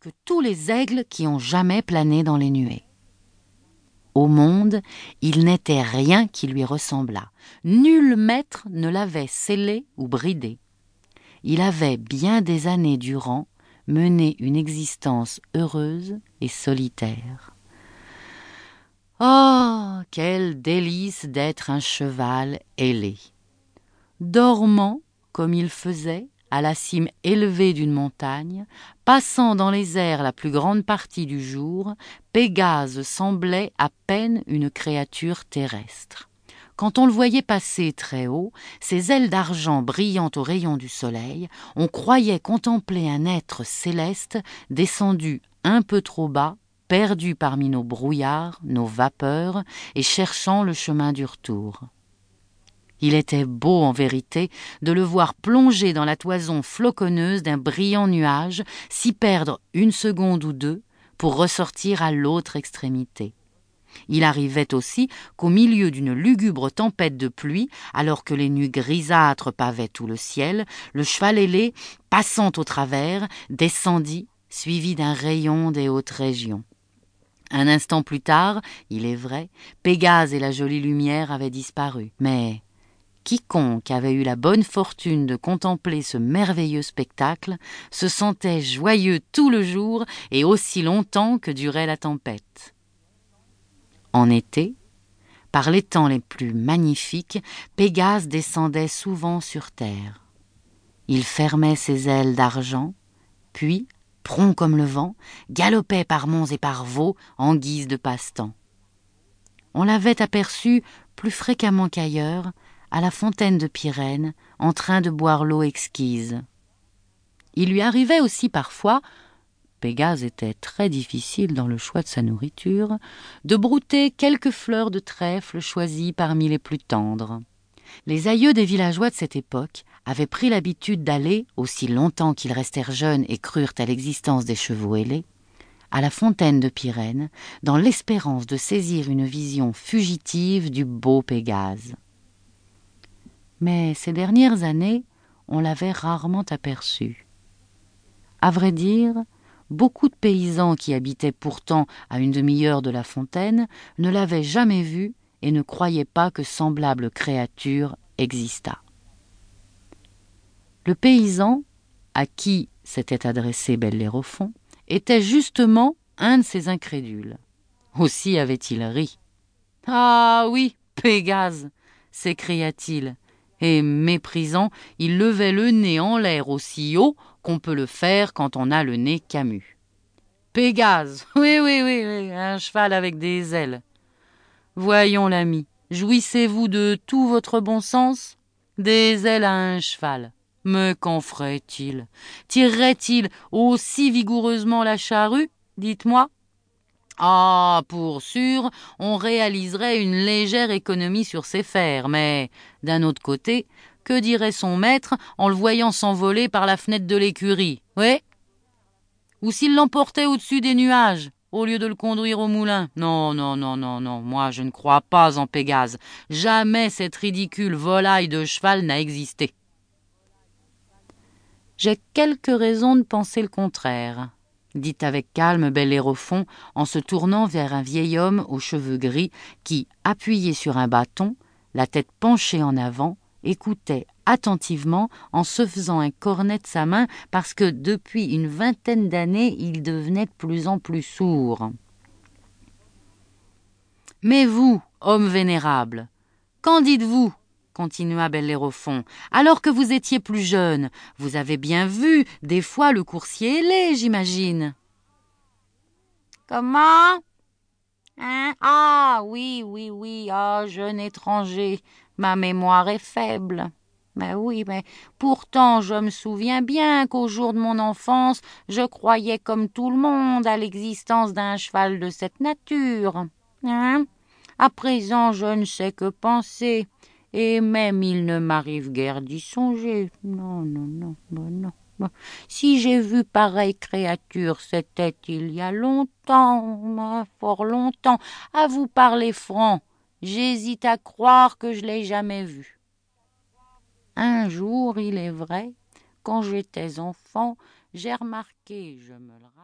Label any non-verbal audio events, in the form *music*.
que tous les aigles qui ont jamais plané dans les nuées. Au monde, il n'était rien qui lui ressemblât. Nul maître ne l'avait scellé ou bridé. Il avait bien des années durant mené une existence heureuse et solitaire. Oh, quel délice d'être un cheval ailé. Dormant, comme il faisait, à la cime élevée d'une montagne, passant dans les airs la plus grande partie du jour, Pégase semblait à peine une créature terrestre. Quand on le voyait passer très haut, ses ailes d'argent brillant aux rayons du soleil, on croyait contempler un être céleste descendu un peu trop bas, perdu parmi nos brouillards, nos vapeurs, et cherchant le chemin du retour. Il était beau en vérité de le voir plonger dans la toison floconneuse d'un brillant nuage, s'y perdre une seconde ou deux, pour ressortir à l'autre extrémité. Il arrivait aussi qu'au milieu d'une lugubre tempête de pluie, alors que les nuits grisâtres pavaient tout le ciel, le cheval ailé, passant au travers, descendit, suivi d'un rayon des hautes régions. Un instant plus tard, il est vrai, Pégase et la jolie lumière avaient disparu. Mais quiconque avait eu la bonne fortune de contempler ce merveilleux spectacle se sentait joyeux tout le jour et aussi longtemps que durait la tempête. En été, par les temps les plus magnifiques, Pégase descendait souvent sur terre. Il fermait ses ailes d'argent, puis, prompt comme le vent, galopait par monts et par vaux en guise de passe-temps. On l'avait aperçu plus fréquemment qu'ailleurs à la fontaine de Pyrène, en train de boire l'eau exquise. Il lui arrivait aussi parfois Pégase était très difficile dans le choix de sa nourriture, de brouter quelques fleurs de trèfle choisies parmi les plus tendres. Les aïeux des villageois de cette époque avaient pris l'habitude d'aller, aussi longtemps qu'ils restèrent jeunes et crurent à l'existence des chevaux ailés, à la fontaine de Pyrène, dans l'espérance de saisir une vision fugitive du beau Pégase mais ces dernières années, on l'avait rarement aperçu. À vrai dire, beaucoup de paysans qui habitaient pourtant à une demi-heure de la fontaine ne l'avaient jamais vu et ne croyaient pas que semblable créature existât. Le paysan, à qui s'était adressé Bellérophon, était justement un de ces incrédules. Aussi avait-il ri. Ah oui, Pégase s'écria-t-il, et méprisant, il levait le nez en l'air aussi haut qu'on peut le faire quand on a le nez camus. Pégase, *laughs* oui, oui, oui, oui, un cheval avec des ailes. Voyons, l'ami, jouissez-vous de tout votre bon sens? Des ailes à un cheval. Mais qu'en ferait-il? Tirerait-il aussi vigoureusement la charrue? Dites-moi. Ah, pour sûr, on réaliserait une légère économie sur ses fers, mais d'un autre côté, que dirait son maître en le voyant s'envoler par la fenêtre de l'écurie Oui Ou s'il l'emportait au-dessus des nuages, au lieu de le conduire au moulin? Non, non, non, non, non, moi je ne crois pas en Pégase. Jamais cette ridicule volaille de cheval n'a existé. J'ai quelques raisons de penser le contraire dit avec calme Bellérophon en se tournant vers un vieil homme aux cheveux gris qui, appuyé sur un bâton, la tête penchée en avant, écoutait attentivement en se faisant un cornet de sa main parce que depuis une vingtaine d'années il devenait de plus en plus sourd. Mais vous, homme vénérable, qu'en dites-vous? Continua Bellérophon, alors que vous étiez plus jeune, vous avez bien vu des fois le coursier ailé, j'imagine. Comment? Hein? Ah oui, oui, oui, ah, jeune étranger, ma mémoire est faible. Mais oui, mais pourtant je me souviens bien qu'au jour de mon enfance, je croyais comme tout le monde à l'existence d'un cheval de cette nature. Hein? À présent, je ne sais que penser et même il ne m'arrive guère d'y songer. Non, non, non, non, non. Si j'ai vu pareille créature, c'était il y a longtemps, fort longtemps. À vous parler franc, j'hésite à croire que je l'ai jamais vue. Un jour, il est vrai, quand j'étais enfant, j'ai remarqué, je me le rappelle.